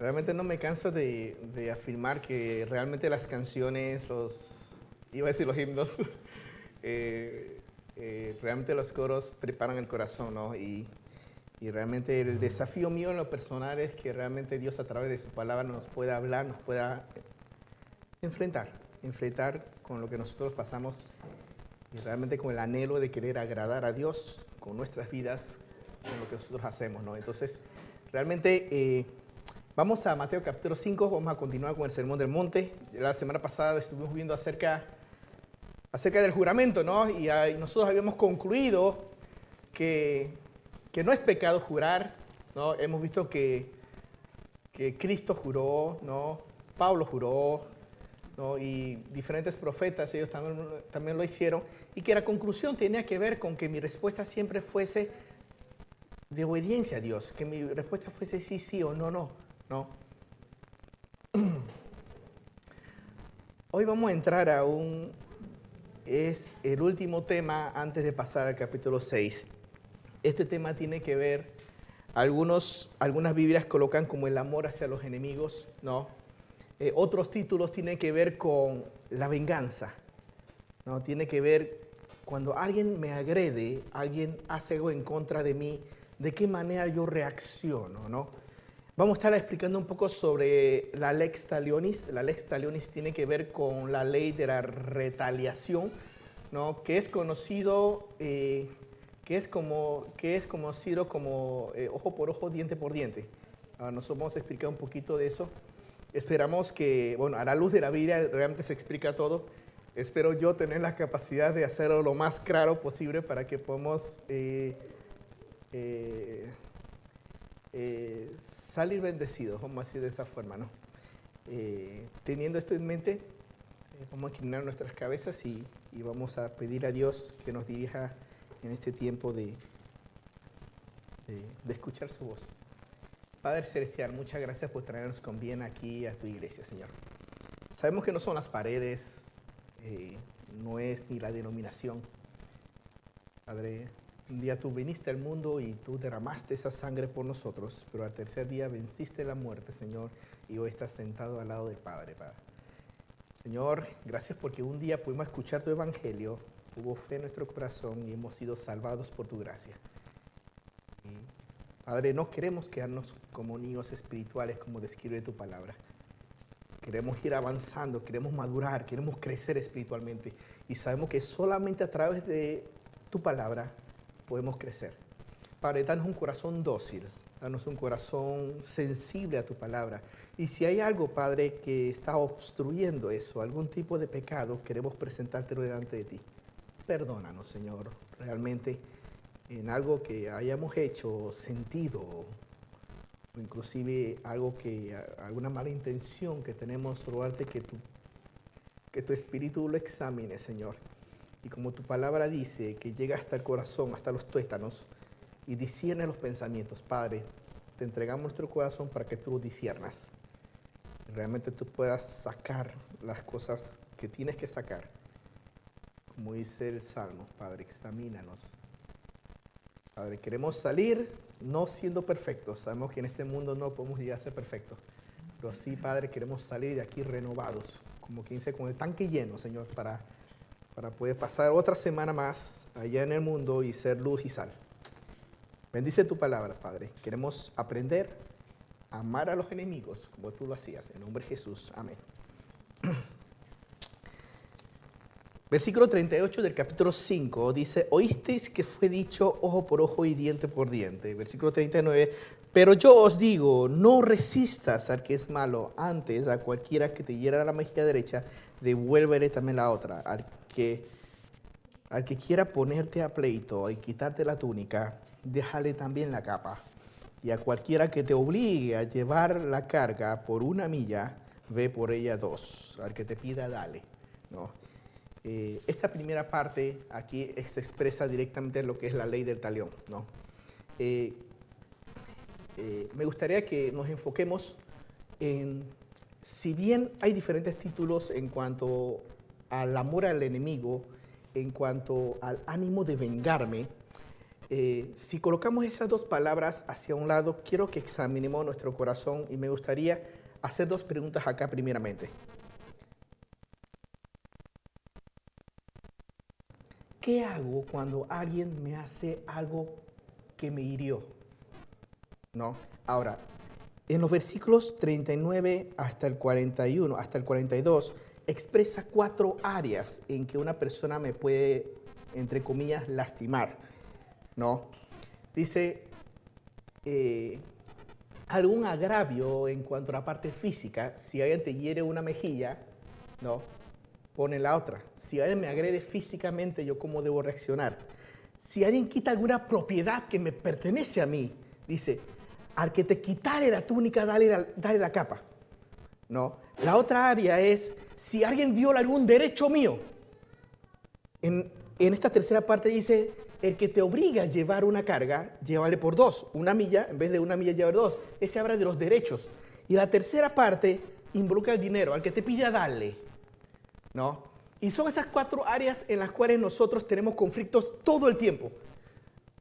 Realmente no me canso de, de, afirmar que realmente las canciones, los, iba a decir los himnos, eh, eh, realmente los coros preparan el corazón, ¿no? Y, y, realmente el desafío mío en lo personal es que realmente Dios a través de su palabra nos pueda hablar, nos pueda enfrentar, enfrentar con lo que nosotros pasamos y realmente con el anhelo de querer agradar a Dios con nuestras vidas, con lo que nosotros hacemos, ¿no? Entonces, realmente... Eh, Vamos a Mateo capítulo 5, vamos a continuar con el Sermón del Monte. La semana pasada estuvimos viendo acerca, acerca del juramento, ¿no? Y, nosotros habíamos concluido que, que, no es pecado jurar, ¿no? Hemos visto que, que Cristo juró, ¿no? Pablo juró, ¿no? Y diferentes profetas, ellos también, también lo hicieron. Y que la conclusión tenía que ver con que mi respuesta siempre fuese de obediencia a Dios, que mi respuesta fuese sí, sí o no, no. ¿No? Hoy vamos a entrar a un, es el último tema antes de pasar al capítulo 6. Este tema tiene que ver, algunos, algunas Biblias colocan como el amor hacia los enemigos, ¿no? Eh, otros títulos tienen que ver con la venganza, ¿no? Tiene que ver cuando alguien me agrede, alguien hace algo en contra de mí, de qué manera yo reacciono, ¿no? Vamos a estar explicando un poco sobre la lex talionis. La lex talionis tiene que ver con la ley de la retaliación, ¿no? que es conocido, eh, que es como, que es conocido como eh, ojo por ojo, diente por diente. Ahora nosotros vamos a explicar un poquito de eso. Esperamos que, bueno, a la luz de la Biblia realmente se explica todo. Espero yo tener la capacidad de hacerlo lo más claro posible para que podamos eh, eh, salir bendecidos, vamos a decir de esa forma, ¿no? Eh, teniendo esto en mente, eh, vamos a inclinar nuestras cabezas y, vamos a pedir a Dios que nos dirija en este tiempo de, de, escuchar su voz. Padre Celestial, muchas gracias por traernos con bien aquí a tu iglesia, Señor. Sabemos que no son las paredes, no es ni la denominación. Padre, un día tú viniste al mundo y tú derramaste esa sangre por nosotros, pero al tercer día venciste la muerte, Señor, y hoy estás sentado al lado del Padre, Padre. Señor, gracias porque un día pudimos escuchar tu evangelio, hubo fe en nuestro corazón y hemos sido salvados por tu gracia. Padre, no queremos quedarnos como niños espirituales como describe tu palabra. Queremos ir avanzando, queremos madurar, queremos crecer espiritualmente. Y sabemos que solamente a través de tu palabra podemos crecer. Padre, danos un corazón dócil, danos un corazón sensible a tu palabra. Y si hay algo, Padre, que está obstruyendo eso, algún tipo de pecado, queremos presentártelo delante de ti. Perdónanos, Señor, realmente en algo que hayamos hecho, sentido, o inclusive algo que, alguna mala intención que tenemos, rogarte que tu, que tu Espíritu lo examine, Señor y como tu palabra dice, que llega hasta el corazón, hasta los tuétanos, y discierne los pensamientos. Padre, te entregamos nuestro corazón para que tú lo disiernas. Realmente tú puedas sacar las cosas que tienes que sacar. Como dice el Salmo, Padre, examínanos. Padre, queremos salir no siendo perfectos. Sabemos que en este mundo no podemos llegar a ser perfectos. Pero sí, Padre, queremos salir de aquí renovados, como quien dice, con el tanque lleno, Señor, para para poder pasar otra semana más allá en el mundo y ser luz y sal. Bendice tu palabra, Padre. Queremos aprender a amar a los enemigos como tú lo hacías. En nombre de Jesús. Amén. Versículo 38 del capítulo 5 dice, oísteis que fue dicho ojo por ojo y diente por diente. Versículo 39, pero yo os digo, no resistas al que es malo, antes a cualquiera que te hiera la mejilla derecha, devuélvele también la otra. Al al que quiera ponerte a pleito y quitarte la túnica, déjale también la capa. Y a cualquiera que te obligue a llevar la carga por una milla, ve por ella dos. Al que te pida, dale. Eh, esta primera parte aquí se expresa directamente lo que es la ley del talión. Eh, eh, me gustaría que nos enfoquemos en, si bien hay diferentes títulos en cuanto al amor al enemigo, en cuanto al ánimo de vengarme, eh, si colocamos esas dos palabras hacia un lado, quiero que examinemos nuestro corazón y me gustaría hacer dos preguntas acá primeramente. ¿Qué hago cuando alguien me hace algo que me hirió? ¿No? Ahora, en los versículos 39 hasta el 41, hasta el 42, expresa cuatro áreas en que una persona me puede, entre comillas, lastimar. ¿no? Dice, eh, algún agravio en cuanto a la parte física, si alguien te hiere una mejilla, ¿no? Pone la otra. Si alguien me agrede físicamente, ¿yo cómo debo reaccionar? Si alguien quita alguna propiedad que me pertenece a mí, dice, al que te quitare la túnica, dale la, dale la capa. ¿No? La otra área es, si alguien viola algún derecho mío, en, esta tercera parte dice, el que te obliga a llevar una carga, llévale por dos. Una milla, en vez de una milla, llevar dos. Ese habla de los derechos. Y la tercera parte involucra el dinero, al que te pide darle. ¿No? Y son esas cuatro áreas en las cuales nosotros tenemos conflictos todo el tiempo.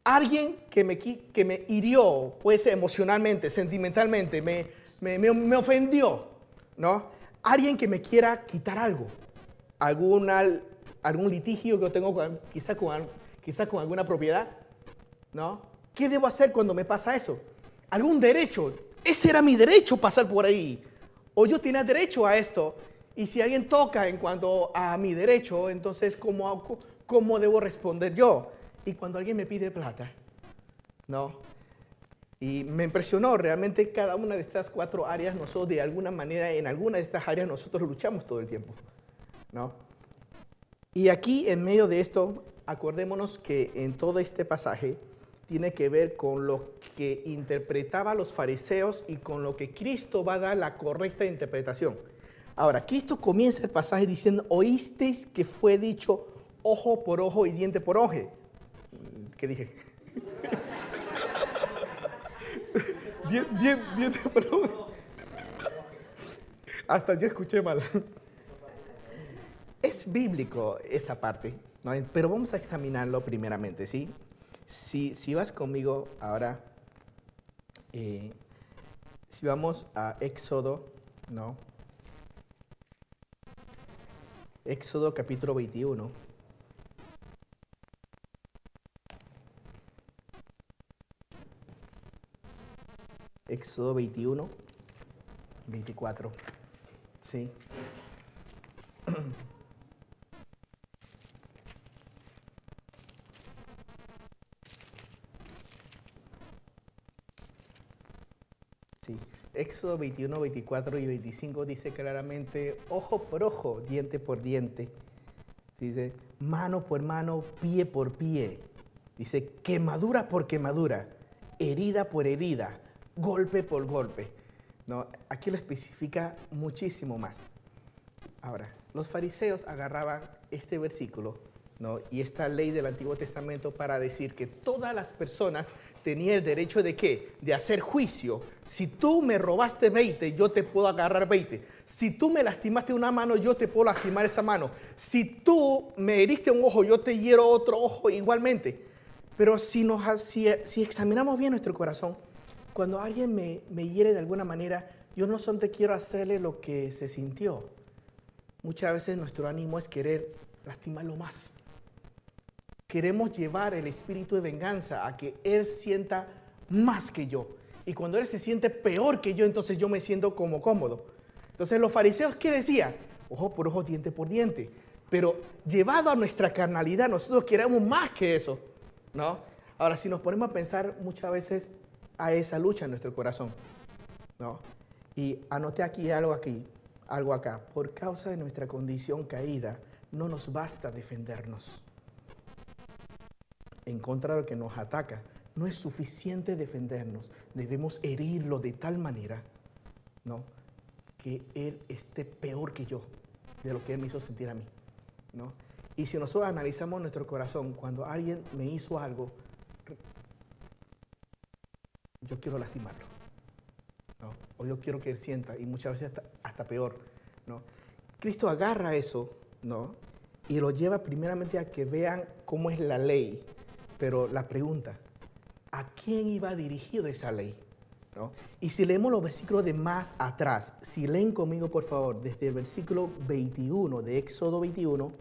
Alguien que me, que me hirió, puede ser emocionalmente, sentimentalmente, me, me, me, ofendió, ¿no? Alguien que me quiera quitar algo, alguna, algún litigio que yo tengo quizás con quizás con alguna propiedad, ¿no? ¿Qué debo hacer cuando me pasa eso? ¿Algún derecho? Ese era mi derecho pasar por ahí. O yo tenía derecho a esto. Y si alguien toca en cuanto a mi derecho, entonces, ¿cómo, cómo debo responder yo? Y cuando alguien me pide plata, ¿no? Y me impresionó realmente cada una de estas cuatro áreas, nosotros de alguna manera, en alguna de estas áreas nosotros luchamos todo el tiempo, ¿no? Y aquí en medio de esto acordémonos que en todo este pasaje tiene que ver con lo que interpretaba los fariseos y con lo que Cristo va a dar la correcta interpretación. Ahora, Cristo comienza el pasaje diciendo, oísteis que fue dicho ojo por ojo y diente por ojo. ¿Qué dije? Diente por ojo. Hasta yo escuché mal. Es bíblico esa parte. Pero vamos a examinarlo primeramente, ¿sí? Si, si vas conmigo ahora, eh, si vamos a Éxodo, ¿no? Éxodo capítulo 21. Éxodo 21, 24. Sí. Éxodo 21, 24 y 25 dice claramente, ojo por ojo, diente por diente. Dice, mano por mano, pie por pie. Dice, quemadura por quemadura, herida por herida, golpe por golpe. No, aquí lo especifica muchísimo más. Ahora, los fariseos agarraban este versículo ¿no? y esta ley del Antiguo Testamento para decir que todas las personas tenía el derecho de qué? De hacer juicio. Si tú me robaste 20, yo te puedo agarrar 20. Si tú me lastimaste una mano, yo te puedo lastimar esa mano. Si tú me heriste un ojo, yo te hiero otro ojo igualmente. Pero si, nos, si examinamos bien nuestro corazón, cuando alguien me, me hiere de alguna manera, yo no solamente quiero hacerle lo que se sintió. Muchas veces nuestro ánimo es querer lastimarlo más queremos llevar el espíritu de venganza a que Él sienta más que yo. Y cuando Él se siente peor que yo, entonces yo me siento como cómodo. Entonces los fariseos, ¿qué decían? Ojo por ojo, diente por diente. Pero llevado a nuestra carnalidad, nosotros queremos más que eso. ¿no? Ahora, si nos ponemos a pensar muchas veces a esa lucha en nuestro corazón. ¿no? Y anoté aquí algo aquí, algo acá. Por causa de nuestra condición caída, no nos basta defendernos en contra de lo que nos ataca. No es suficiente defendernos, debemos herirlo de tal manera, ¿no? Que él esté peor que yo, de lo que él me hizo sentir a mí, ¿no? Y si nosotros analizamos nuestro corazón, cuando alguien me hizo algo, yo quiero lastimarlo, ¿no? O yo quiero que él sienta, y muchas veces hasta, peor, ¿no? Cristo agarra eso, ¿no? Y lo lleva primeramente a que vean cómo es la ley, Pero la pregunta, ¿a quién iba dirigida esa ley? Y si leemos los versículos de más atrás, si leen conmigo por favor, desde el versículo 21 de Éxodo 21,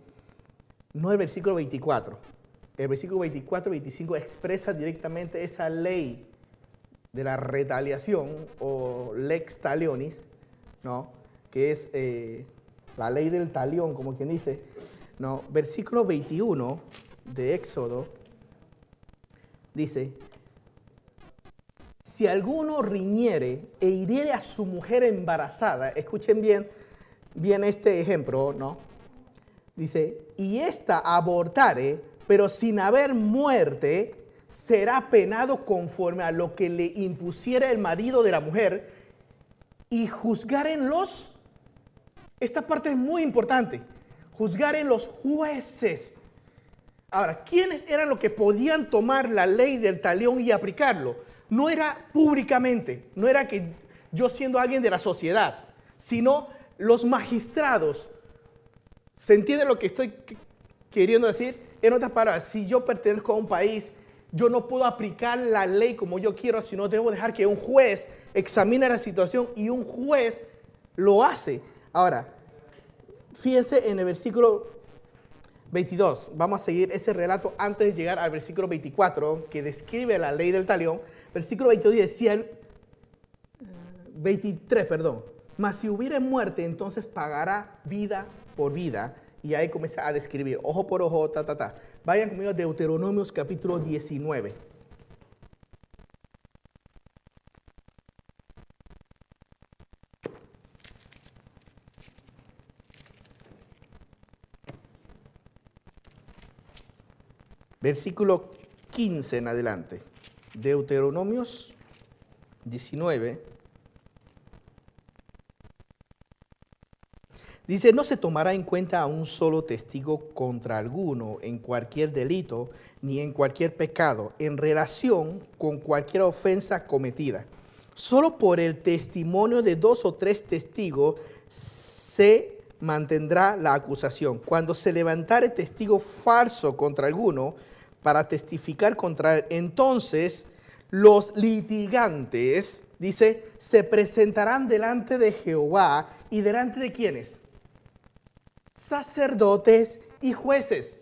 no el versículo 24, el versículo 24 y 25 expresa directamente esa ley de la retaliación o lex talionis, ¿no? que es eh, la ley del talión, como quien dice. No, versículo 21 de Éxodo dice, si alguno riñere e hiriere a su mujer embarazada, escuchen bien, bien este ejemplo, ¿no? Dice, y ésta abortare, pero sin haber muerte, será penado conforme a lo que le impusiera el marido de la mujer y juzgar en los, esta parte es muy importante, juzgar en los jueces. Ahora, ¿quiénes eran los que podían tomar la ley del talión y aplicarlo? no era públicamente, no era que yo siendo alguien de la sociedad, sino los magistrados. ¿Se entiende lo que estoy queriendo decir? En otras palabras, si yo pertenezco a un país, yo no puedo aplicar la ley como yo quiero, sino debo dejar que un juez examine la situación y un juez lo hace. Ahora, fíjense en el versículo 22. Vamos a seguir ese relato antes de llegar al versículo 24, que describe la ley del talión. Versículo 22 decía, 23, perdón, mas si hubiere muerte, entonces pagará vida por vida. Y ahí comienza a describir, ojo por ojo, ta, ta, ta. Vayan conmigo a Deuteronomios capítulo 19. Versículo 15 en adelante. Deuteronomios 19. Dice, no se tomará en cuenta a un solo testigo contra alguno en cualquier delito ni en cualquier pecado en relación con cualquier ofensa cometida. Solo por el testimonio de dos o tres testigos se mantendrá la acusación. Cuando se levantare testigo falso contra alguno, para testificar contra él. Entonces los litigantes, dice, se presentarán delante de Jehová y delante de quienes? Sacerdotes y jueces,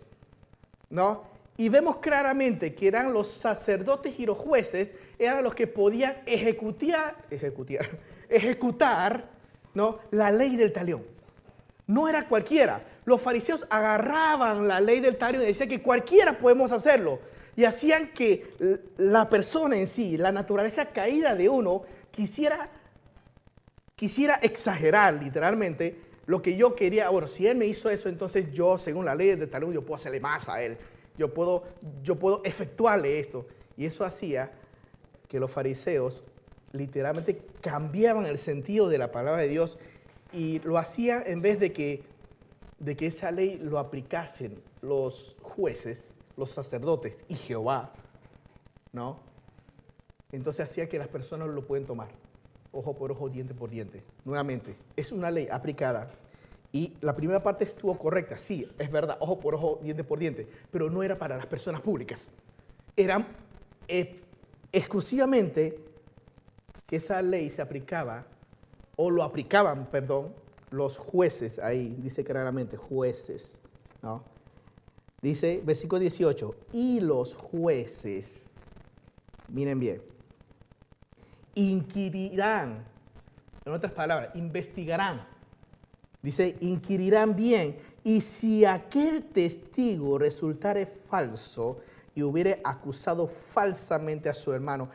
¿no? Y vemos claramente que eran los sacerdotes y los jueces, eran los que podían ejecutar, ejecutar, ejecutar ¿no? la ley del talión. No era cualquiera. Los fariseos agarraban la ley del talión y decían que cualquiera podemos hacerlo. Y hacían que la persona en sí, la naturaleza caída de uno, quisiera, quisiera exagerar literalmente lo que yo quería. Bueno, si él me hizo eso, entonces yo, según la ley del talión, yo puedo hacerle más a él. Yo puedo, yo puedo efectuarle esto. Y eso hacía que los fariseos literalmente cambiaban el sentido de la palabra de Dios y lo hacía en vez de que, de que esa ley lo aplicasen los jueces, los sacerdotes y Jehová, ¿no? Entonces hacía que las personas lo pueden tomar, ojo por ojo, diente por diente. Nuevamente, es una ley aplicada. Y la primera parte estuvo correcta, sí, es verdad, ojo por ojo, diente por diente, pero no era para las personas públicas. Era exclusivamente que esa ley se aplicaba o lo aplicaban, perdón, los jueces, ahí dice claramente, jueces, ¿no? Dice, versículo 18, y los jueces, miren bien, inquirirán, en otras palabras, investigarán, dice, inquirirán bien, y si aquel testigo resultare falso y hubiere acusado falsamente a su hermano,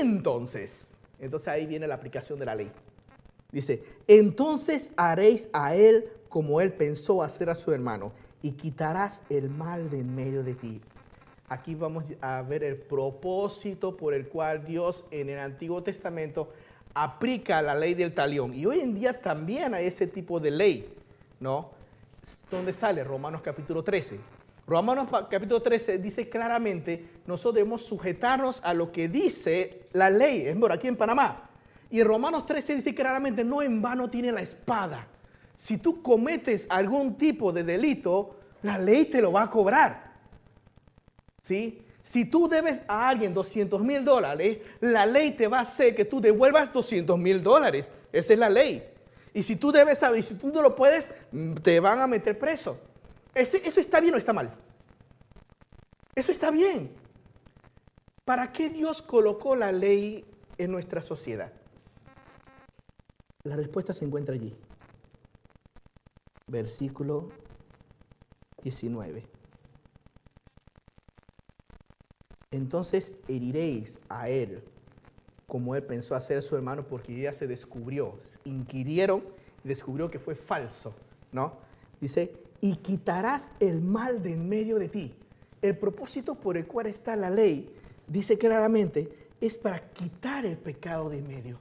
entonces, entonces ahí viene la aplicación de la ley. Dice, entonces haréis a él como él pensó hacer a su hermano y quitarás el mal de en medio de ti. Aquí vamos a ver el propósito por el cual Dios en el Antiguo Testamento aplica la ley del talión. Y hoy en día también hay ese tipo de ley, ¿no? ¿Dónde sale? Romanos capítulo 13. Romanos capítulo 13 dice claramente, nosotros debemos sujetarnos a lo que dice la ley. Es por aquí en Panamá. Y en Romanos 13 dice claramente, no en vano tiene la espada. Si tú cometes algún tipo de delito, la ley te lo va a cobrar. ¿Sí? Si tú debes a alguien 200 mil dólares, la ley te va a hacer que tú devuelvas 200 mil dólares. Esa es la ley. Y si tú debes saber, si tú no lo puedes, mm, te van a meter preso. ¿Eso está bien o está mal? Eso está bien. ¿Para qué Dios colocó la ley en nuestra sociedad? La respuesta se encuentra allí. Versículo 19. Entonces heriréis a él como él pensó hacer a su hermano porque ya se descubrió, inquirieron y descubrió que fue falso, ¿no? Dice, y quitarás el mal de en medio de ti. El propósito por el cual está la ley, dice claramente, es para quitar el pecado de en medio.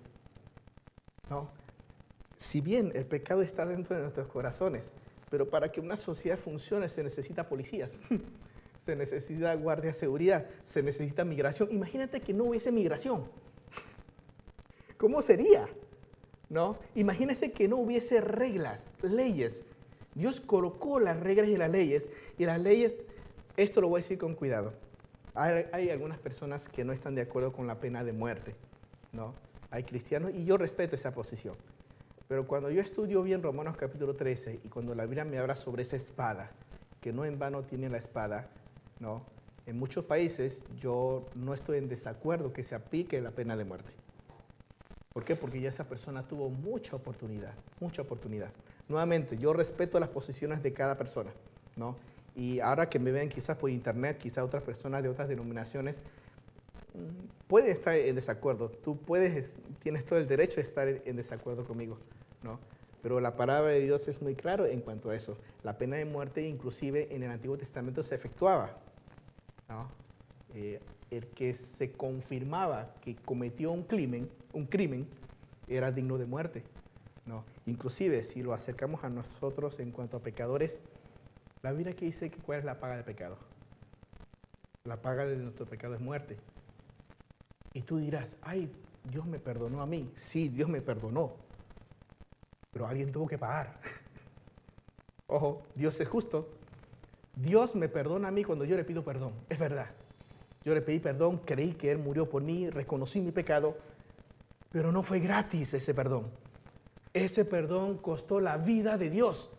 ¿no? Si bien el pecado está dentro de nuestros corazones, pero para que una sociedad funcione se necesita policías, se necesita guardia de seguridad, se necesita migración. Imagínate que no hubiese migración. ¿Cómo sería? ¿No? Imagínese que no hubiese reglas, leyes. Dios colocó las reglas y las leyes, y las leyes, esto lo voy a decir con cuidado. Hay, algunas personas que no están de acuerdo con la pena de muerte, ¿no? Hay cristianos, y yo respeto esa posición. Pero cuando yo estudio bien Romanos capítulo 13, y cuando la Biblia me habla sobre esa espada, que no en vano tiene la espada, ¿no? En muchos países yo no estoy en desacuerdo que se aplique la pena de muerte. ¿Por qué? Porque ya esa persona tuvo mucha oportunidad, mucha oportunidad. Nuevamente, yo respeto las posiciones de cada persona, ¿no? Y ahora que me ven quizás por internet, quizás otras personas de otras denominaciones, mm, pueden estar en desacuerdo. Tú puedes, tienes todo el derecho de estar en desacuerdo conmigo, ¿no? Pero la palabra de Dios es muy claro en cuanto a eso. La pena de muerte inclusive en el Antiguo Testamento se efectuaba, ¿no? Eh, el que se confirmaba que cometió un crimen, un crimen era digno de muerte. ¿no? Inclusive si lo acercamos a nosotros en cuanto a pecadores, la Biblia que dice que cuál es la paga del pecado. La paga de nuestro pecado es muerte. Y tú dirás, ay, Dios me perdonó a mí. Sí, Dios me perdonó. Pero alguien tuvo que pagar. Ojo, Dios es justo. Dios me perdona a mí cuando yo le pido perdón. Es verdad. Yo le pedí perdón, creí que Él murió por mí, reconocí mi pecado, pero no fue gratis ese perdón. Ese perdón costó la vida de Dios.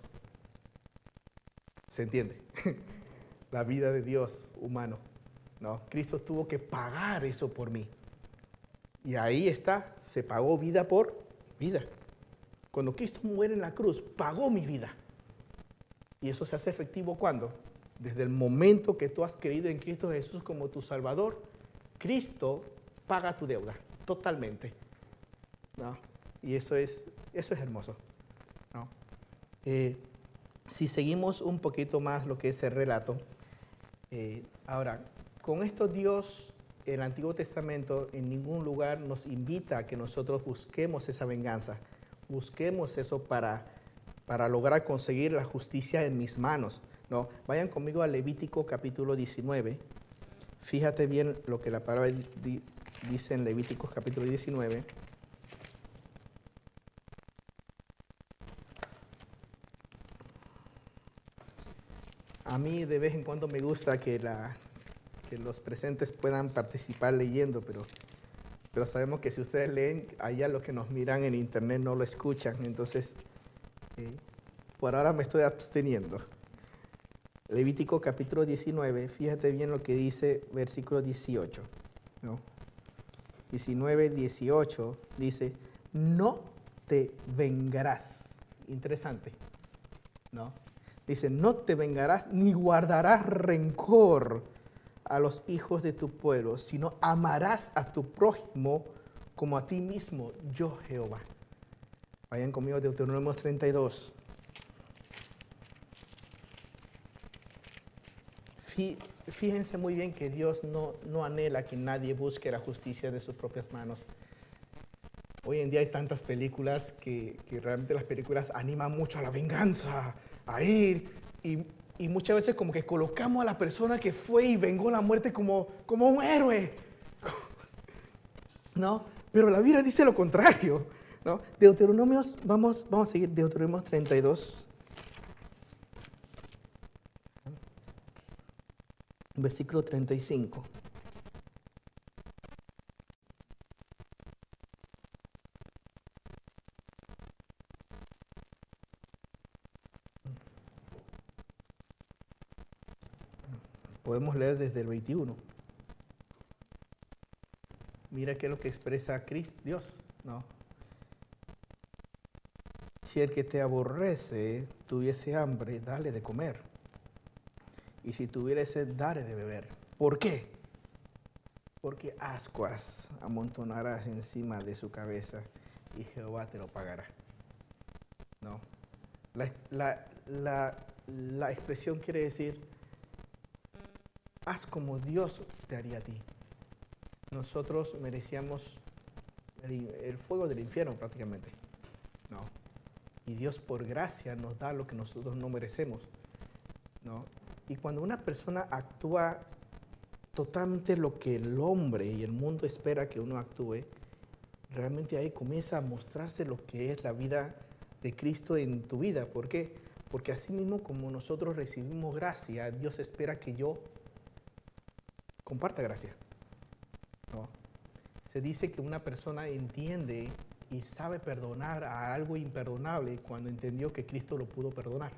¿Se entiende? la vida de Dios humano. No, Cristo tuvo que pagar eso por mí. Y ahí está, se pagó vida por vida. Cuando Cristo muere en la cruz, pagó mi vida. Y eso se hace efectivo cuando? Desde el momento que tú has creído en Cristo Jesús como tu Salvador, Cristo paga tu deuda totalmente. Y eso es, eso es hermoso. Eh, si seguimos un poquito más lo que es el relato, eh, ahora, con esto Dios, el Antiguo Testamento, en ningún lugar nos invita a que nosotros busquemos esa venganza, busquemos eso para, para lograr conseguir la justicia en mis manos. No, vayan conmigo a Levítico capítulo 19. Fíjate bien lo que la palabra dice en Levítico capítulo 19. A mí de vez en cuando me gusta que, la, que los presentes puedan participar leyendo, pero, pero sabemos que si ustedes leen, allá los que nos miran en internet no lo escuchan, entonces eh, por ahora me estoy absteniendo. Levítico capítulo 19, fíjate bien lo que dice versículo 18. ¿no? 19, 18 dice, no te vengarás. Interesante, ¿no? Dice, no te vengarás ni guardarás rencor a los hijos de tu pueblo, sino amarás a tu prójimo como a ti mismo, yo Jehová. Vayan conmigo Deuteronomio 32. Fíjense muy bien que Dios no, no anhela que nadie busque la justicia de sus propias manos. Hoy en día hay tantas películas que, que realmente las películas animan mucho a la venganza, a ir, y, y, muchas veces como que colocamos a la persona que fue y vengó la muerte como, como un héroe. ¿No? Pero la Biblia dice lo contrario. ¿no? Deuteronomios, vamos, vamos a seguir, Deuteronomios 32. Versículo 35. Podemos leer desde el 21. Mira qué es lo que expresa Cristo, Dios, ¿no? Si el que te aborrece tuviese hambre, dale de comer. Y si tuviera sed, dale de beber. ¿Por qué? Porque ascuas amontonarás encima de su cabeza y Jehová te lo pagará. ¿No? La, la, la expresión quiere decir, haz como Dios te haría a ti. Nosotros merecíamos el, el, fuego del infierno prácticamente. No. Y Dios por gracia nos da lo que nosotros no merecemos. ¿no? Y cuando una persona actúa totalmente lo que el hombre y el mundo espera que uno actúe, realmente ahí comienza a mostrarse lo que es la vida de Cristo en tu vida. ¿Por qué? Porque así mismo como nosotros recibimos gracia, Dios espera que yo comparta gracia. Se dice que una persona entiende y sabe perdonar a algo imperdonable cuando entendió que Cristo lo pudo perdonar.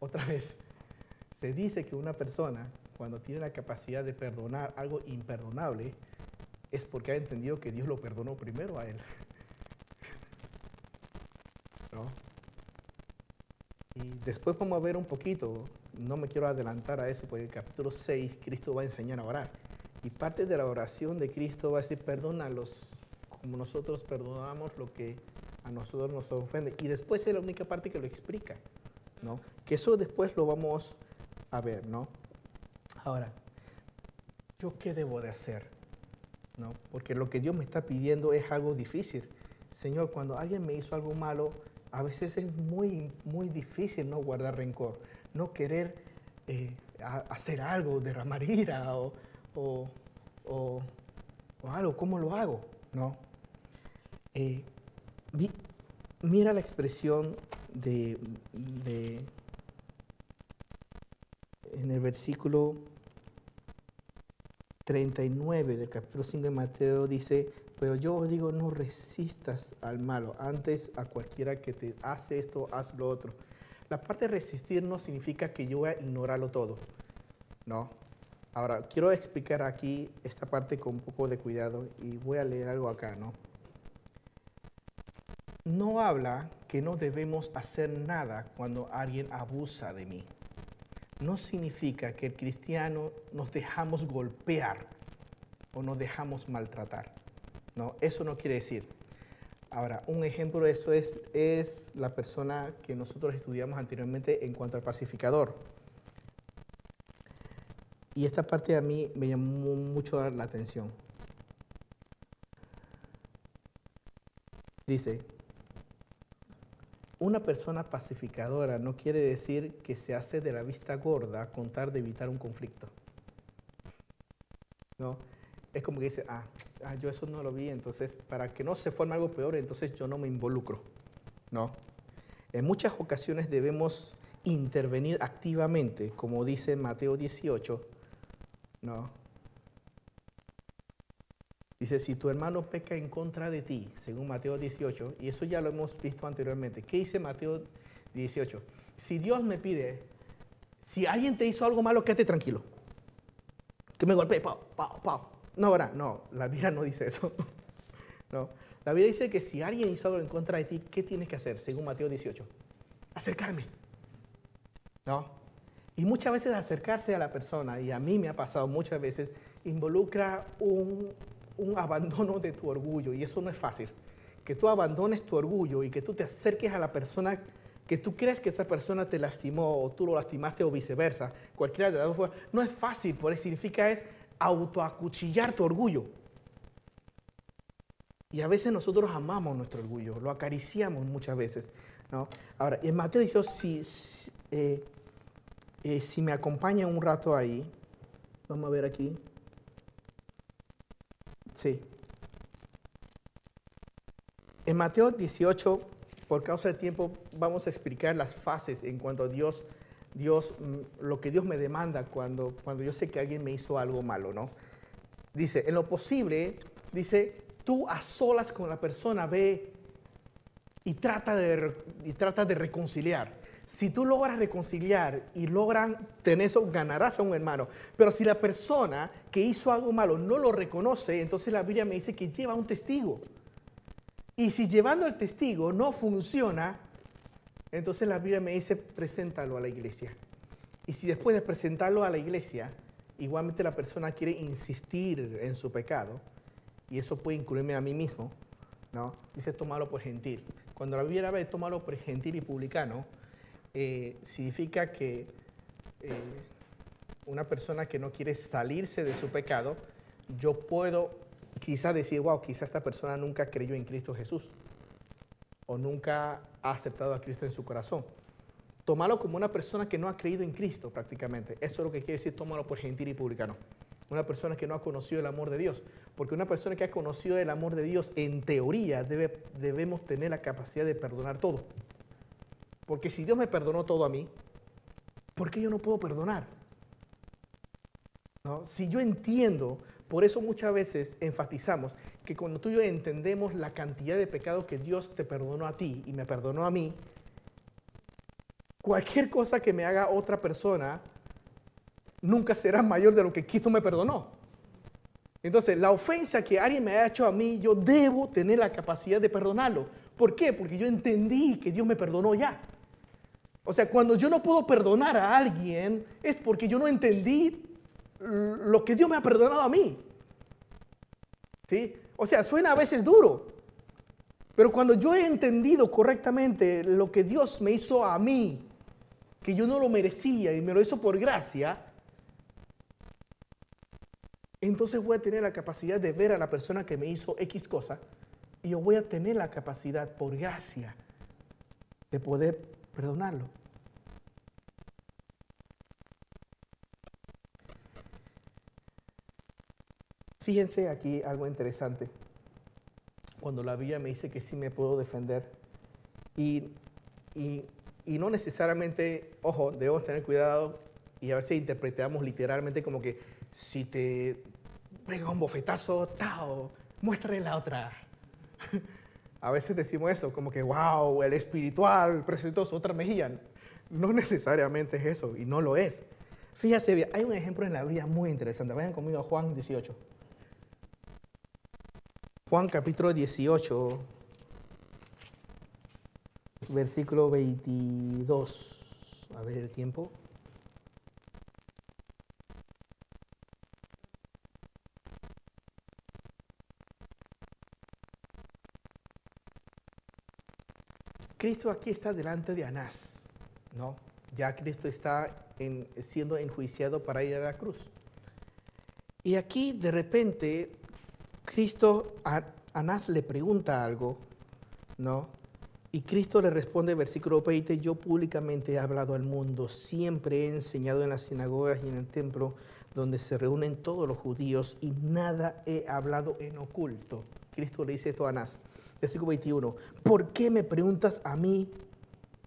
Otra vez, se dice que una persona cuando tiene la capacidad de perdonar algo imperdonable es porque ha entendido que Dios lo perdonó primero a él. ¿No? Y después vamos a ver un poquito, no me quiero adelantar a eso, porque el capítulo 6 Cristo va a enseñar a orar. Y parte de la oración de Cristo va a decir, perdónalos como nosotros perdonamos lo que a nosotros nos ofende. Y después es la única parte que lo explica, ¿no? Que eso después lo vamos a ver, ¿no? Ahora, ¿yo qué debo de hacer? ¿No? Porque lo que Dios me está pidiendo es algo difícil. Señor, cuando alguien me hizo algo malo, a veces es muy, muy difícil no guardar rencor, no querer eh, hacer algo, derramar ira o, o, o, algo. ¿Cómo lo hago? ¿No? Eh, mira la expresión de, de, en el versículo 39 del capítulo 5 de Mateo dice, pero yo digo, no resistas al malo, antes a cualquiera que te hace esto, haz lo otro. La parte de resistir no significa que yo voy a ignorarlo todo, ¿no? Ahora, quiero explicar aquí esta parte con un poco de cuidado y voy a leer algo acá, ¿no? no habla que no debemos hacer nada cuando alguien abusa de mí. No significa que el cristiano nos dejamos golpear o nos dejamos maltratar. No, eso no quiere decir. Ahora, un ejemplo de eso es, es la persona que nosotros estudiamos anteriormente en cuanto al pacificador. Y esta parte a mí me llamó mucho la atención. Dice, una persona pacificadora no quiere decir que se hace de la vista gorda con tal de evitar un conflicto. ¿No? Es como que dice, ah, ah, yo eso no lo vi, entonces para que no se forme algo peor, entonces yo no me involucro. ¿No? En muchas ocasiones debemos intervenir activamente, como dice Mateo 18, ¿no? Dice, si tu hermano peca en contra de ti, según Mateo 18, y eso ya lo hemos visto anteriormente. ¿Qué dice Mateo 18? Si Dios me pide, si alguien te hizo algo malo, quédate tranquilo. Que me golpee, pau, pau, pau. No, ahora, no, la Biblia no dice eso. no, la Biblia dice que si alguien hizo algo en contra de ti, ¿qué tienes que hacer, según Mateo 18? Acercarme. ¿No? Y muchas veces acercarse a la persona, y a mí me ha pasado muchas veces, involucra un, un abandono de tu orgullo y eso no es fácil. Que tú abandones tu orgullo y que tú te acerques a la persona que tú crees que esa persona te lastimó o tú lo lastimaste o viceversa, cualquiera de las dos no es fácil, por eso significa es autoacuchillar tu orgullo. Y a veces nosotros amamos nuestro orgullo, lo acariciamos muchas veces. ¿no? Ahora, en Mateo dice, si, eh, eh, si me acompaña un rato ahí, vamos a ver aquí. Sí. En Mateo 18, por causa del tiempo, vamos a explicar las fases en cuanto Dios Dios, mm, lo que Dios me demanda cuando, cuando yo sé que alguien me hizo algo malo, ¿no? Dice, en lo posible, dice, tú a solas con la persona ve y trata de, y trata de reconciliar. Si tú logras reconciliar y logran tener eso, ganarás a un hermano. Pero si la persona que hizo algo malo no lo reconoce, entonces la Biblia me dice que lleva un testigo. Y si llevando el testigo no funciona, entonces la Biblia me dice, preséntalo a la iglesia. Y si después de presentarlo a la iglesia, igualmente la persona quiere insistir en su pecado, y eso puede incluirme a mí mismo, ¿no? Dice, tómalo por gentil. Cuando la Biblia ve tómalo por gentil y publicano, eh, significa que eh, una persona que no quiere salirse de su pecado, yo puedo quizás decir, wow, quizás esta persona nunca creyó en Cristo Jesús o nunca ha aceptado a Cristo en su corazón. Tómalo como una persona que no ha creído en Cristo prácticamente. Eso es lo que quiere decir tómalo por gentil y publicano. Una persona que no ha conocido el amor de Dios. Porque una persona que ha conocido el amor de Dios, en teoría, debe, debemos tener la capacidad de perdonar todo. Porque si Dios me perdonó todo a mí, ¿por qué yo no puedo perdonar? ¿No? Si yo entiendo, por eso muchas veces enfatizamos que cuando tú y yo entendemos la cantidad de pecados que Dios te perdonó a ti y me perdonó a mí, cualquier cosa que me haga otra persona nunca será mayor de lo que Cristo me perdonó. Entonces, la ofensa que alguien me ha hecho a mí, yo debo tener la capacidad de perdonarlo. ¿Por qué? Porque yo entendí que Dios me perdonó ya. O sea, cuando yo no puedo perdonar a alguien es porque yo no entendí lo que Dios me ha perdonado a mí. ¿Sí? O sea, suena a veces duro, pero cuando yo he entendido correctamente lo que Dios me hizo a mí, que yo no lo merecía y me lo hizo por gracia, entonces voy a tener la capacidad de ver a la persona que me hizo X cosa y yo voy a tener la capacidad por gracia de poder perdonarlo. Fíjense aquí algo interesante. Cuando la Biblia me dice que sí me puedo defender. Y, y, no necesariamente, ojo, debemos tener cuidado y a veces interpretamos literalmente como que si te pega un bofetazo, tao, muéstrale la otra. A veces decimos eso, como que, wow, el espiritual presentó su otra mejilla. No necesariamente es eso, y no lo es. Fíjese bien, hay un ejemplo en la Biblia muy interesante. Vayan conmigo a Juan 18. Juan capítulo 18, versículo 22. A ver el tiempo. Cristo aquí está delante de Anás, ¿no? Ya Cristo está siendo enjuiciado para ir a la cruz. Y aquí de repente Cristo, a Anás le pregunta algo, ¿no? Y Cristo le responde, versículo 20, yo públicamente he hablado al mundo, siempre he enseñado en las sinagogas y en el templo donde se reúnen todos los judíos y nada he hablado en oculto. Cristo le dice esto a Anás versículo 21, ¿por qué me preguntas a mí?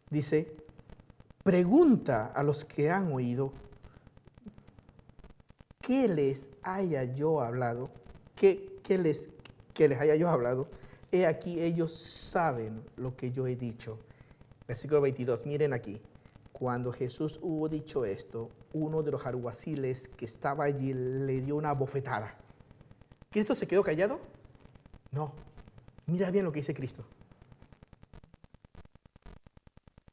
Dice, pregunta a los que han oído, ¿qué les haya yo hablado? ¿Qué, les, que les haya yo hablado? He aquí, ellos saben lo que yo he dicho. Versículo 22, miren aquí. Cuando Jesús hubo dicho esto, uno de los alguaciles que estaba allí le dio una bofetada. ¿Cristo se quedó callado? No, Mira bien lo que dice Cristo.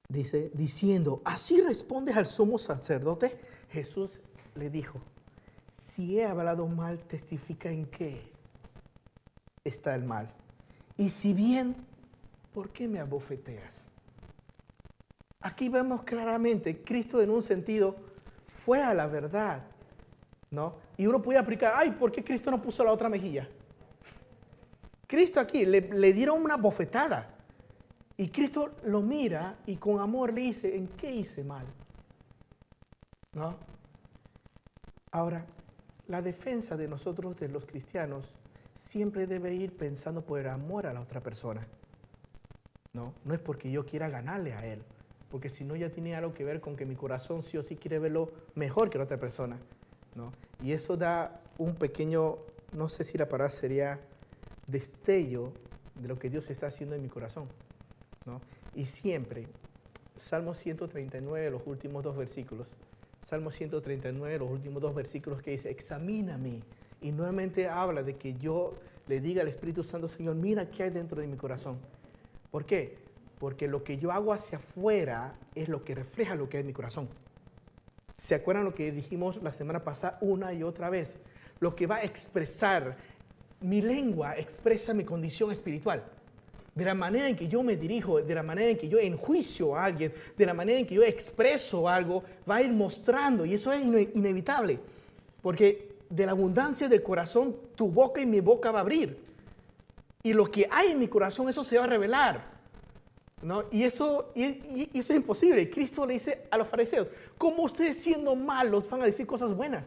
Dice, diciendo, así respondes al sumo sacerdote. Jesús le dijo, si he hablado mal, testifica en qué está el mal. Y si bien, ¿por qué me abofeteas? Aquí vemos claramente, Cristo en un sentido fue a la verdad, ¿no? Y uno puede aplicar, ay, ¿por qué Cristo no puso la otra mejilla? Cristo aquí le, dieron una bofetada. Y Cristo lo mira y con amor le dice, ¿en qué hice mal? ¿No? Ahora, la defensa de nosotros, de los cristianos, siempre debe ir pensando por el amor a la otra persona. ¿No? No es porque yo quiera ganarle a él, porque si no ya tiene algo que ver con que mi corazón sí o sí quiere verlo mejor que la otra persona. ¿no? Y eso da un pequeño, no sé si la palabra sería destello de lo que Dios está haciendo en mi corazón. ¿no? Y siempre, Salmo 139, los últimos dos versículos, Salmo 139, los últimos dos versículos que dice, examíname. Y nuevamente habla de que yo le diga al Espíritu Santo, Señor, mira qué hay dentro de mi corazón. ¿Por qué? Porque lo que yo hago hacia afuera es lo que refleja lo que hay en mi corazón. ¿Se acuerdan lo que dijimos la semana pasada una y otra vez? Lo que va a expresar, mi lengua expresa mi condición espiritual. De la manera en que yo me dirijo, de la manera en que yo enjuicio a alguien, de la manera en que yo expreso algo, va a ir mostrando. Y eso es inevitable. Porque de la abundancia del corazón, tu boca y mi boca va a abrir. Y lo que hay en mi corazón, eso se va a revelar. ¿no? Y, eso, y, eso es imposible. Cristo le dice a los fariseos, ¿cómo ustedes siendo malos van a decir cosas buenas?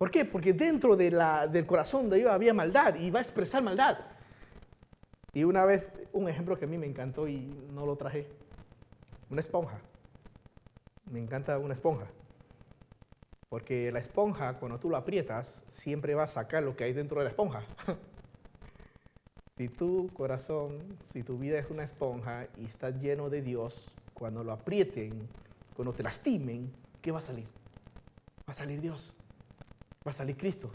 ¿Por qué? Porque dentro del corazón de ellos había maldad y va a expresar maldad. Y una vez, un ejemplo que a mí me encantó y no lo traje, una esponja. Me encanta una esponja. Porque la esponja, cuando tú la aprietas, siempre va a sacar lo que hay dentro de la esponja. si tu corazón, si tu vida es una esponja y está lleno de Dios, cuando lo aprieten, cuando te lastimen, ¿qué va a salir? Va a salir Dios. Va a salir Cristo.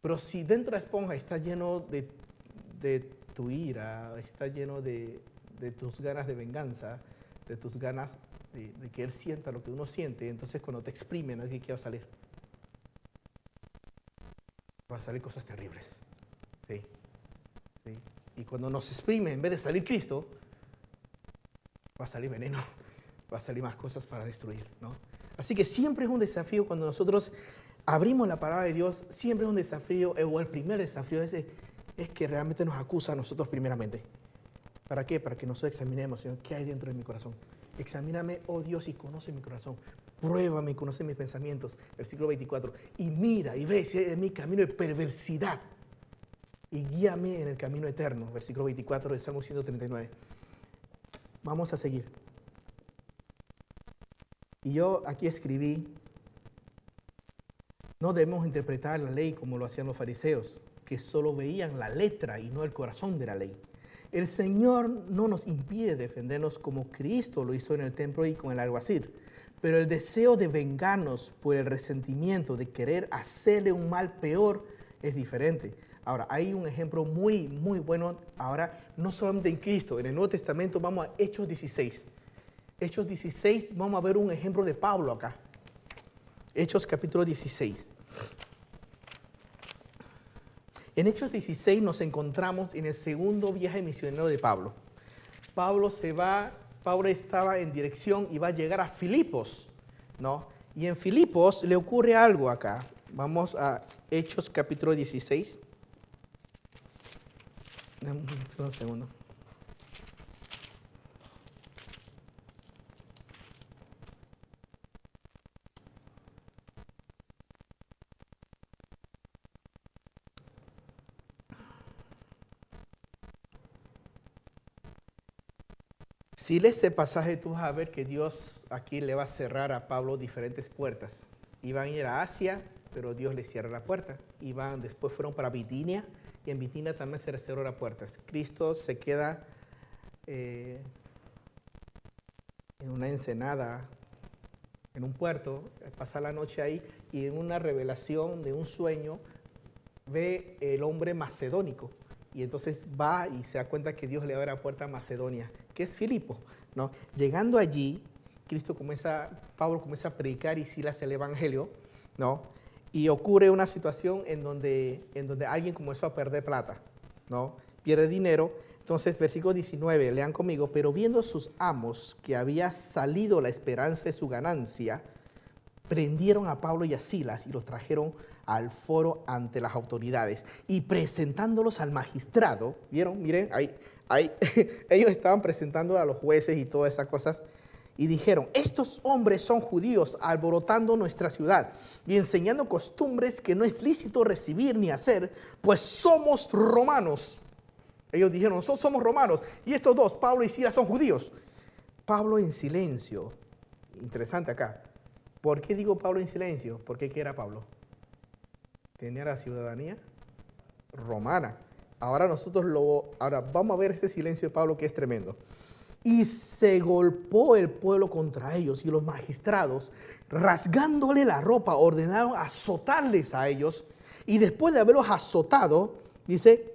Pero si dentro de la esponja está lleno de, de tu ira, está lleno de, de tus ganas de venganza, de tus ganas de, que Él sienta lo que uno siente, entonces cuando te exprime, no es que va a salir. Va a salir cosas terribles. Sí. sí. Y cuando nos exprime, en vez de salir Cristo, va a salir veneno, va a salir más cosas para destruir. ¿no? Así que siempre es un desafío cuando nosotros abrimos la palabra de Dios, siempre es un desafío, eh, o el primer desafío ese es que realmente nos acusa a nosotros primeramente. ¿Para qué? Para que nosotros examinemos, Señor, qué hay dentro de mi corazón. Examíname, oh Dios, y conoce mi corazón. Pruébame y conoce mis pensamientos. Versículo 24. Y mira y ve si hay en mi camino de perversidad. Y guíame en el camino eterno. Versículo 24 de Salmo 139. Vamos a seguir. Y yo aquí escribí, no debemos interpretar la ley como lo hacían los fariseos, que solo veían la letra y no el corazón de la ley. El Señor no nos impide defendernos como Cristo lo hizo en el templo y con el alguacil, pero el deseo de vengarnos por el resentimiento, de querer hacerle un mal peor, es diferente. Ahora, hay un ejemplo muy, muy bueno, ahora no solamente en Cristo, en el Nuevo Testamento vamos a Hechos 16. Hechos 16, vamos a ver un ejemplo de Pablo acá. Hechos capítulo 16. En Hechos 16 nos encontramos en el segundo viaje misionero de Pablo. Pablo se va, Pablo estaba en dirección y va a llegar a Filipos, ¿no? Y en Filipos le ocurre algo acá. Vamos a Hechos capítulo 16. Un segundo. Si lees este pasaje, tú vas a ver que Dios aquí le va a cerrar a Pablo diferentes puertas. Iban a ir a Asia, pero Dios le cierra la puerta. Iban, después fueron para Bitinia, y en Bitinia también se le cerró la puerta. Cristo se queda eh, en una ensenada, en un puerto, pasa la noche ahí, y en una revelación de un sueño ve el hombre macedónico. Y entonces va y se da cuenta que Dios le abre la puerta a Macedonia que es Filipo. ¿no? Llegando allí, Cristo comienza, Pablo comienza a predicar y Silas el Evangelio, ¿no? Y ocurre una situación en donde, en donde alguien comenzó a perder plata, ¿no? Pierde dinero. Entonces, versículo 19, lean conmigo, pero viendo sus amos que había salido la esperanza de su ganancia, prendieron a Pablo y a Silas y los trajeron al foro ante las autoridades y presentándolos al magistrado, ¿vieron? Miren, ahí, ellos estaban presentando a los jueces y todas esas cosas y dijeron, estos hombres son judíos alborotando nuestra ciudad y enseñando costumbres que no es lícito recibir ni hacer, pues somos romanos. Ellos dijeron, nosotros somos romanos y estos dos, Pablo y Silas, son judíos. Pablo en silencio. Interesante acá. ¿Por qué digo Pablo en silencio? Porque ¿qué era Pablo? Tenía la ciudadanía romana. Ahora nosotros lo, ahora vamos a ver este silencio de Pablo que es tremendo. Y se golpeó el pueblo contra ellos y los magistrados, rasgándole la ropa, ordenaron azotarles a ellos. Y después de haberlos azotado, dice,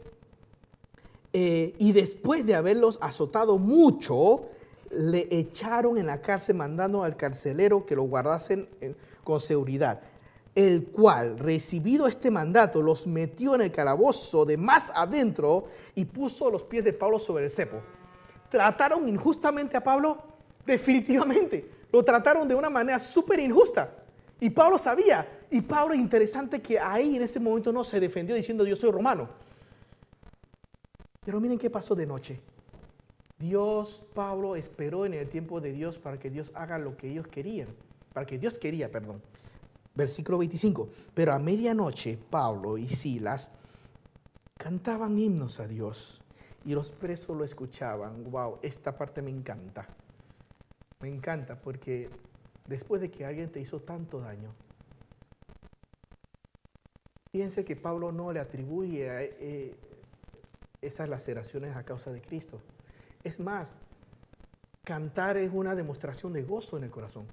eh, y después de haberlos azotado mucho, le echaron en la cárcel mandando al carcelero que lo guardasen eh, con seguridad, el cual, recibido este mandato, los metió en el calabozo de más adentro y puso los pies de Pablo sobre el cepo. ¿Trataron injustamente a Pablo? Definitivamente. Lo trataron de una manera súper injusta. Y Pablo sabía. Y Pablo, interesante que ahí en ese momento no se defendió diciendo yo soy romano. Pero miren qué pasó de noche. Dios, Pablo esperó en el tiempo de Dios para que Dios haga lo que ellos querían, para que Dios quería, perdón. Versículo 25. Pero a medianoche Pablo y Silas cantaban himnos a Dios y los presos lo escuchaban. Wow, esta parte me encanta. Me encanta porque después de que alguien te hizo tanto daño, piense que Pablo no le atribuye eh, esas laceraciones a causa de Cristo es más, cantar es una demostración de gozo en el corazón.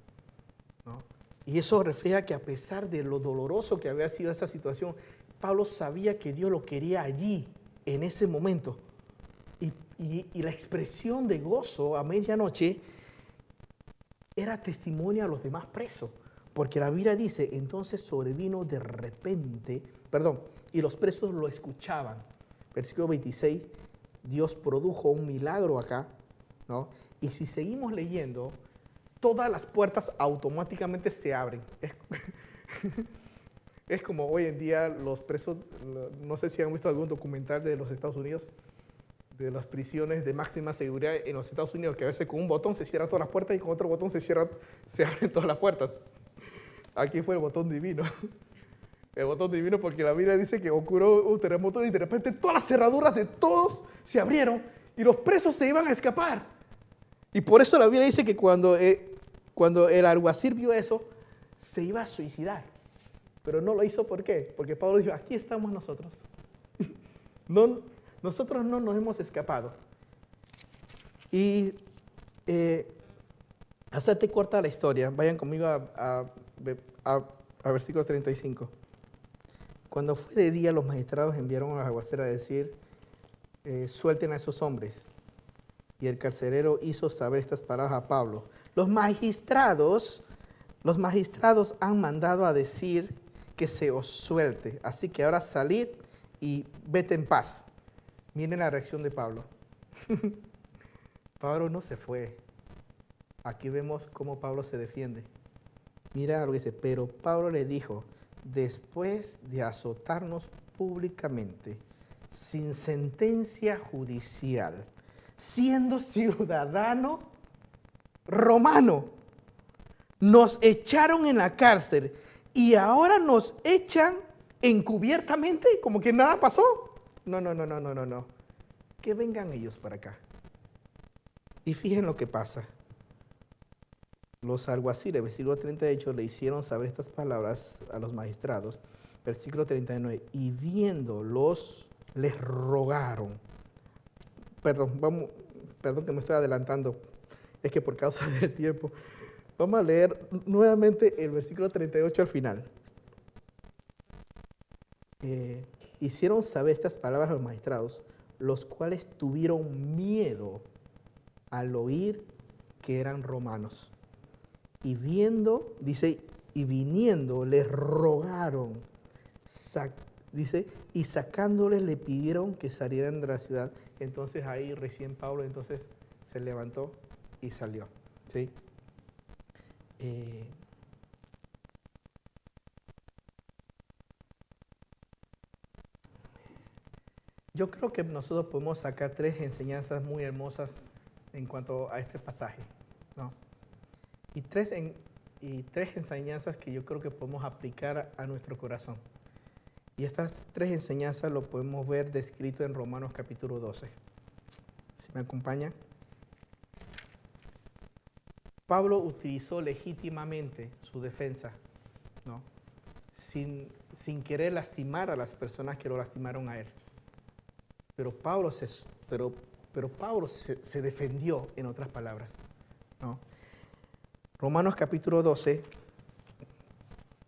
Y eso refleja que a pesar de lo doloroso que había sido esa situación, Pablo sabía que Dios lo quería allí, en ese momento. Y, y la expresión de gozo a medianoche era testimonio a los demás presos. Porque la Biblia dice, entonces sobrevino de repente, perdón, y los presos lo escuchaban. Versículo 26 Dios produjo un milagro acá, ¿no? Y si seguimos leyendo, todas las puertas automáticamente se abren. Es, como hoy en día los presos, no sé si han visto algún documental de los Estados Unidos, de las prisiones de máxima seguridad en los Estados Unidos, que a veces con un botón se cierran todas las puertas y con otro botón se, cierran, se abren todas las puertas. Aquí fue el botón divino el botón divino porque la Biblia dice que ocurrió un terremoto y de repente todas las cerraduras de todos se abrieron y los presos se iban a escapar. Y por eso la Biblia dice que cuando, eh, cuando el alguacil vio eso, se iba a suicidar. Pero no lo hizo, ¿por qué? Porque Pablo dijo, aquí estamos nosotros. no, nosotros no nos hemos escapado. Y eh, hacerte corta la historia, vayan conmigo a, a, a, a versículo 35. Cuando fue de día, los magistrados enviaron a los aguaceros a decir, eh, suelten a esos hombres. Y el carcelero hizo saber estas palabras a Pablo. Los magistrados, los magistrados han mandado a decir que se os suelte. Así que ahora salid y vete en paz. Miren la reacción de Pablo. Pablo no se fue. Aquí vemos cómo Pablo se defiende. Mira lo que dice, pero Pablo le dijo, después de azotarnos públicamente, sin sentencia judicial, siendo ciudadano romano. Nos echaron en la cárcel y ahora nos echan encubiertamente como que nada pasó. No, no, no, no, no, no, no. Que vengan ellos para acá. Y fíjense lo que pasa los alguaciles, versículo 38, le hicieron saber estas palabras a los magistrados. Versículo 39, y viéndolos, les rogaron. Perdón, vamos, perdón que me estoy adelantando, es que por causa del tiempo. Vamos a leer nuevamente el versículo 38 al final. Eh, hicieron saber estas palabras a los magistrados, los cuales tuvieron miedo al oír que eran romanos y viendo, dice, y viniendo, les rogaron, dice, y sacándoles le pidieron que salieran de la ciudad. Entonces ahí recién Pablo entonces se levantó y salió. ¿sí? Eh, yo creo que nosotros podemos sacar tres enseñanzas muy hermosas en cuanto a este pasaje. ¿no? Y tres, y tres enseñanzas que yo creo que podemos aplicar a nuestro corazón. Y estas tres enseñanzas lo podemos ver descrito en Romanos capítulo 12. Si me acompaña. Pablo utilizó legítimamente su defensa, ¿no? sin, sin querer lastimar a las personas que lo lastimaron a él. Pero Pablo se, pero, pero Pablo se, se defendió, en otras palabras. ¿no? Romanos capítulo 12,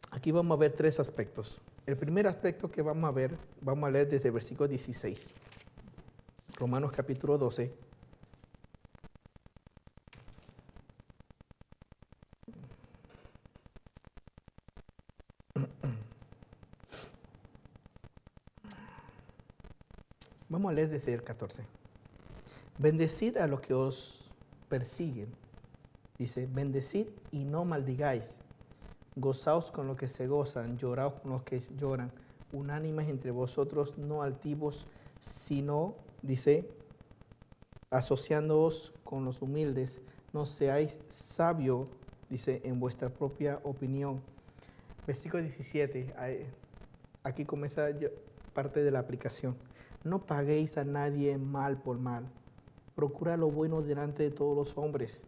aquí vamos a ver tres aspectos. El primer aspecto que vamos a ver, vamos a leer desde el versículo 16. Romanos capítulo 12. Vamos a leer desde el 14. Bendecid a los que os persiguen. Dice, bendecid y no maldigáis. Gozaos con los que se gozan, lloraos con los que lloran. Unánimes entre vosotros, no altivos, sino, dice, asociándoos con los humildes. No seáis sabio, dice, en vuestra propia opinión. Versículo 17, aquí comienza parte de la aplicación. No paguéis a nadie mal por mal. Procura lo bueno delante de todos los hombres.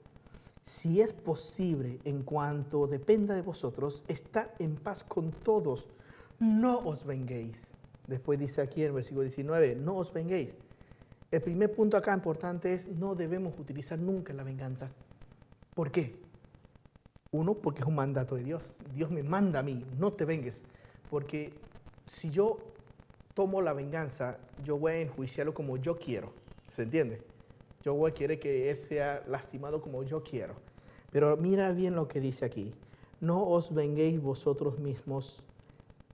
Si es posible, en cuanto dependa de vosotros, está en paz con todos. No os venguéis. Después dice aquí en el versículo 19, no os venguéis. El primer punto acá importante es no debemos utilizar nunca la venganza. ¿Por qué? Uno, porque es un mandato de Dios. Dios me manda a mí, no te vengues. Porque si yo tomo la venganza, yo voy a enjuiciarlo como yo quiero. ¿Se entiende? A querer que él sea lastimado como yo quiero. Pero mira bien lo que dice aquí. No os venguéis vosotros mismos,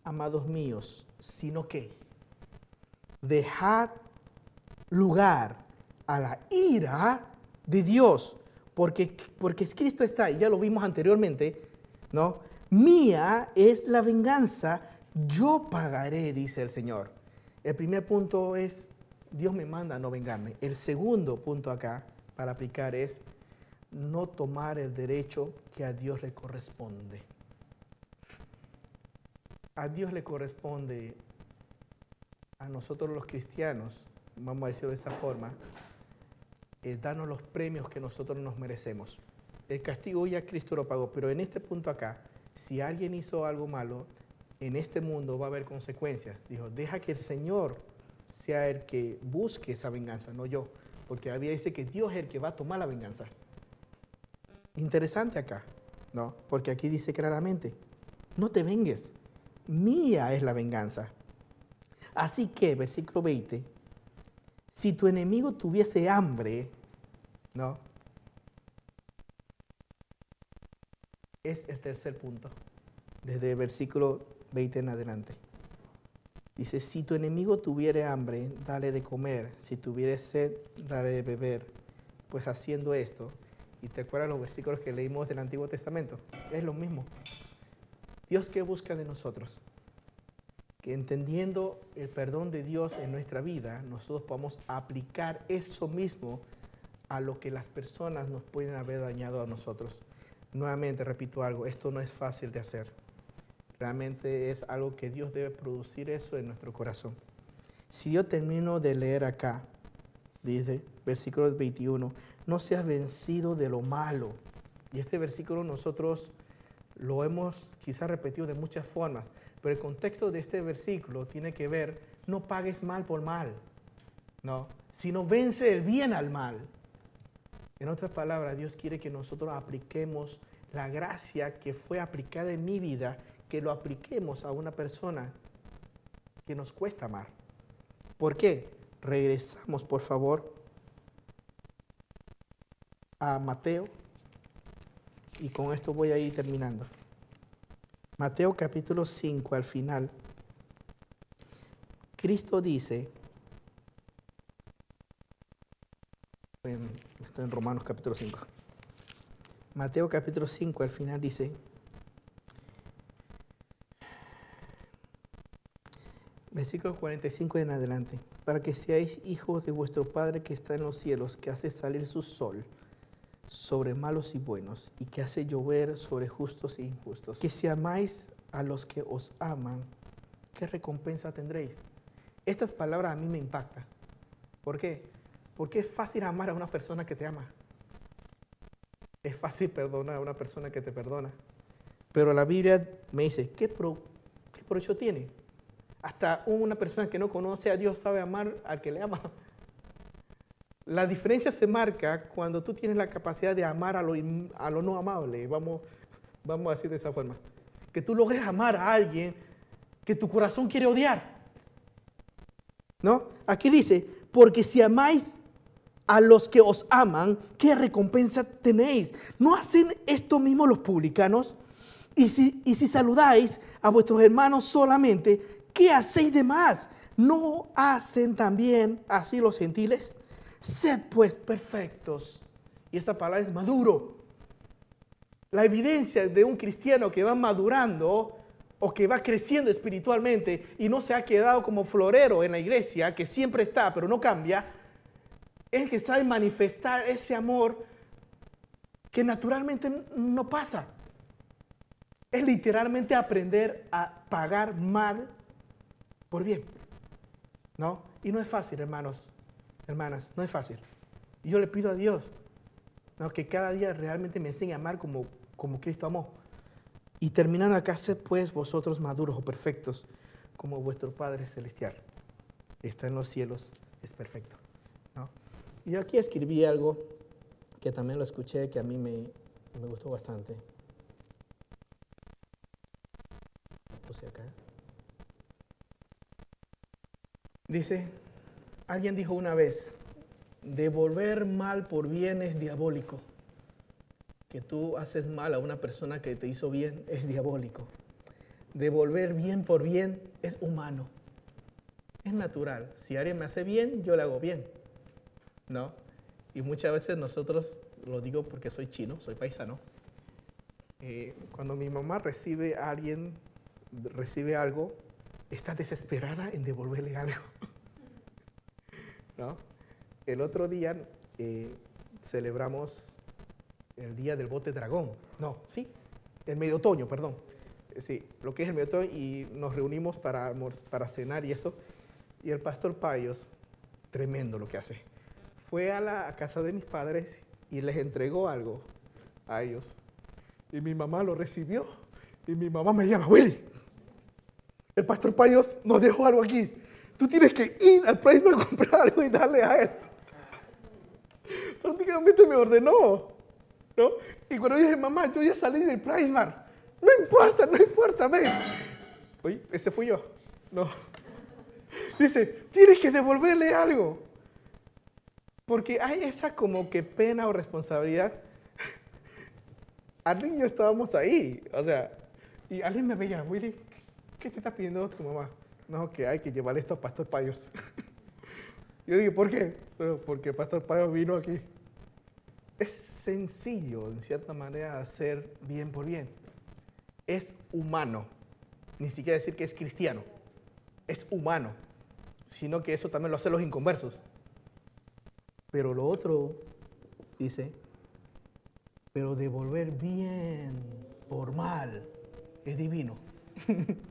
amados míos, sino que dejad lugar a la ira de Dios, porque, porque Cristo está, y ya lo vimos anteriormente, ¿no? Mía es la venganza, yo pagaré, dice el Señor. El primer punto es, Dios me manda a no vengarme. El segundo punto acá para aplicar es no tomar el derecho que a Dios le corresponde. A Dios le corresponde, a nosotros los cristianos, vamos a decirlo de esa forma, eh, darnos los premios que nosotros nos merecemos. El castigo ya Cristo lo pagó, pero en este punto acá, si alguien hizo algo malo, en este mundo va a haber consecuencias. Dijo, deja que el Señor sea el que busque esa venganza, no yo. Porque la Biblia dice que Dios es el que va a tomar la venganza. Interesante acá, ¿no? Porque aquí dice claramente, no te vengues, mía es la venganza. Así que, versículo 20, si tu enemigo tuviese hambre, ¿no? Es el tercer punto, desde el versículo 20 en adelante. Dice, si tu enemigo tuviere hambre, dale de comer, si tuviere sed, dale de beber. Pues haciendo esto, y te acuerdas los versículos que leímos del Antiguo Testamento, es lo mismo. Dios que busca de nosotros, que entendiendo el perdón de Dios en nuestra vida, nosotros podamos aplicar eso mismo a lo que las personas nos pueden haber dañado a nosotros. Nuevamente repito algo, esto no es fácil de hacer. Realmente es algo que Dios debe producir eso en nuestro corazón. Si yo termino de leer acá, dice, versículo 21, no seas vencido de lo malo. Y este versículo nosotros lo hemos quizás repetido de muchas formas, pero el contexto de este versículo tiene que ver, no pagues mal por mal, no, sino vence el bien al mal. En otras palabras, Dios quiere que nosotros apliquemos la gracia que fue aplicada en mi vida que lo apliquemos a una persona que nos cuesta amar. ¿Por qué? Regresamos, por favor, a Mateo. Y con esto voy a ir terminando. Mateo capítulo 5 al final. Cristo dice, estoy en Romanos capítulo 5. Mateo capítulo 5 al final dice, Versículo 45 en adelante. Para que seáis hijos de vuestro Padre que está en los cielos, que hace salir su sol sobre malos y buenos, y que hace llover sobre justos e injustos. Que si amáis a los que os aman, ¿qué recompensa tendréis? Estas palabras a mí me impactan. ¿Por qué? Porque es fácil amar a una persona que te ama. Es fácil perdonar a una persona que te perdona. Pero la Biblia me dice, ¿qué, pro, qué provecho tiene? Hasta una persona que no conoce a Dios sabe amar al que le ama. La diferencia se marca cuando tú tienes la capacidad de amar a lo, a lo no amable. Vamos, vamos a decir de esa forma. Que tú logres amar a alguien que tu corazón quiere odiar. ¿No? Aquí dice, porque si amáis a los que os aman, ¿qué recompensa tenéis? ¿No hacen esto mismo los publicanos? Y si, y si saludáis a vuestros hermanos solamente, ¿qué hacéis de más? ¿No hacen también así los gentiles? Sed pues perfectos. Y esta palabra es maduro. La evidencia de un cristiano que va madurando o que va creciendo espiritualmente y no se ha quedado como florero en la iglesia, que siempre está, pero no cambia, es que sabe manifestar ese amor que naturalmente no pasa. Es literalmente aprender a pagar mal por bien. ¿No? Y no es fácil, hermanos, hermanas, no es fácil. Y yo le pido a Dios que cada día realmente me enseñe a amar como, como Cristo amó. Y terminan acá, sed pues vosotros maduros o perfectos, como vuestro Padre Celestial. Está en los cielos, es perfecto. ¿no? Y aquí escribí algo que también lo escuché, que a mí me, me gustó bastante. Puse acá. Dice, alguien dijo una vez, devolver mal por bien es diabólico. Que tú haces mal a una persona que te hizo bien es diabólico. Devolver bien por bien es humano. Es natural. Si alguien me hace bien, yo le hago bien. ¿No? Y muchas veces nosotros, lo digo porque soy chino, soy paisano, eh, cuando mi mamá recibe a alguien, recibe algo, está desesperada en devolverle algo. ¿No? El otro día eh, celebramos el día del bote dragón. No, sí, el medio otoño, perdón. Sí, lo que es el medio otoño y nos reunimos para, para cenar y eso. Y el pastor Payos, tremendo lo que hace, fue a la casa de mis padres y les entregó algo a ellos. Y mi mamá lo recibió. Y mi mamá me llama, Willy, el pastor Payos nos dejó algo aquí. Tú tienes que ir al Price a comprar algo y darle a él. Prácticamente me ordenó. ¿no? Y cuando dije, mamá, yo ya salí del Price No importa, no importa, ven. Oye, ese fui yo. No. Dice, tienes que devolverle algo. Porque hay esa como que pena o responsabilidad. Al niño estábamos ahí. O sea, y alguien me veía, Willy, ¿qué te está pidiendo tu mamá? No, que hay que llevarle esto a Pastor Payos. Yo digo, ¿por qué? porque Pastor Payos vino aquí. Es sencillo, en cierta manera, hacer bien por bien. Es humano. Ni siquiera decir que es cristiano. Es humano. Sino que eso también lo hacen los inconversos. Pero lo otro, dice, pero devolver bien por mal es divino.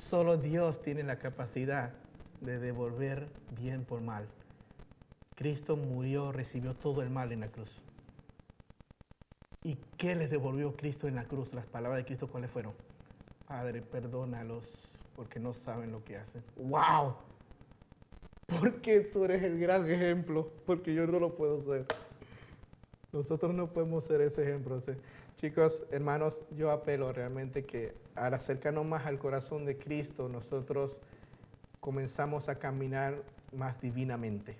Solo Dios tiene la capacidad de devolver bien por mal. Cristo murió, recibió todo el mal en la cruz. ¿Y qué les devolvió Cristo en la cruz? Las palabras de Cristo, ¿cuáles fueron? Padre, perdónalos porque no saben lo que hacen. ¡Wow! Porque tú eres el gran ejemplo, porque yo no lo puedo ser. Nosotros no podemos ser ese ejemplo. Chicos, hermanos, yo apelo realmente que al acercarnos más al corazón de Cristo, nosotros comenzamos a caminar más divinamente.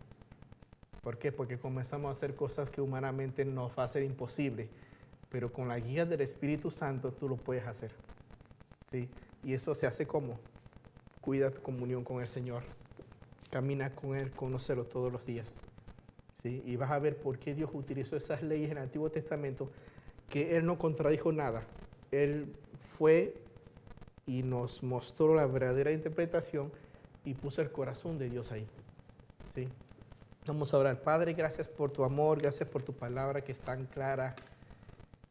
¿Por qué? Porque comenzamos a hacer cosas que humanamente nos va a ser imposible, pero con la guía del Espíritu Santo tú lo puedes hacer. ¿sí? Y eso se hace como cuida tu comunión con el Señor, camina con Él, conócelo todos los días. ¿sí? Y vas a ver por qué Dios utilizó esas leyes en el Antiguo Testamento que Él no contradijo nada. Él fue y nos mostró la verdadera interpretación y puso el corazón de Dios ahí. ¿sí? Vamos a orar. Padre, gracias por tu amor, gracias por tu palabra que es tan clara.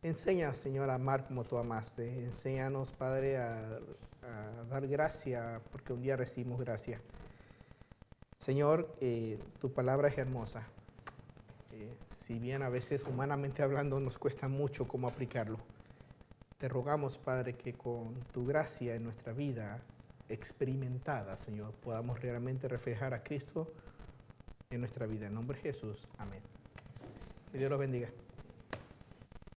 Enseña, Señor, a amar como tú amaste. Enséñanos, Padre, a, dar gracia, porque un día recibimos gracia. Señor, eh, tu palabra es hermosa. eh, si bien a veces humanamente hablando nos cuesta mucho cómo aplicarlo. Te rogamos, Padre, que con tu gracia en nuestra vida experimentada, Señor, podamos realmente reflejar a Cristo en nuestra vida. En nombre de Jesús, amén. Que Dios los bendiga.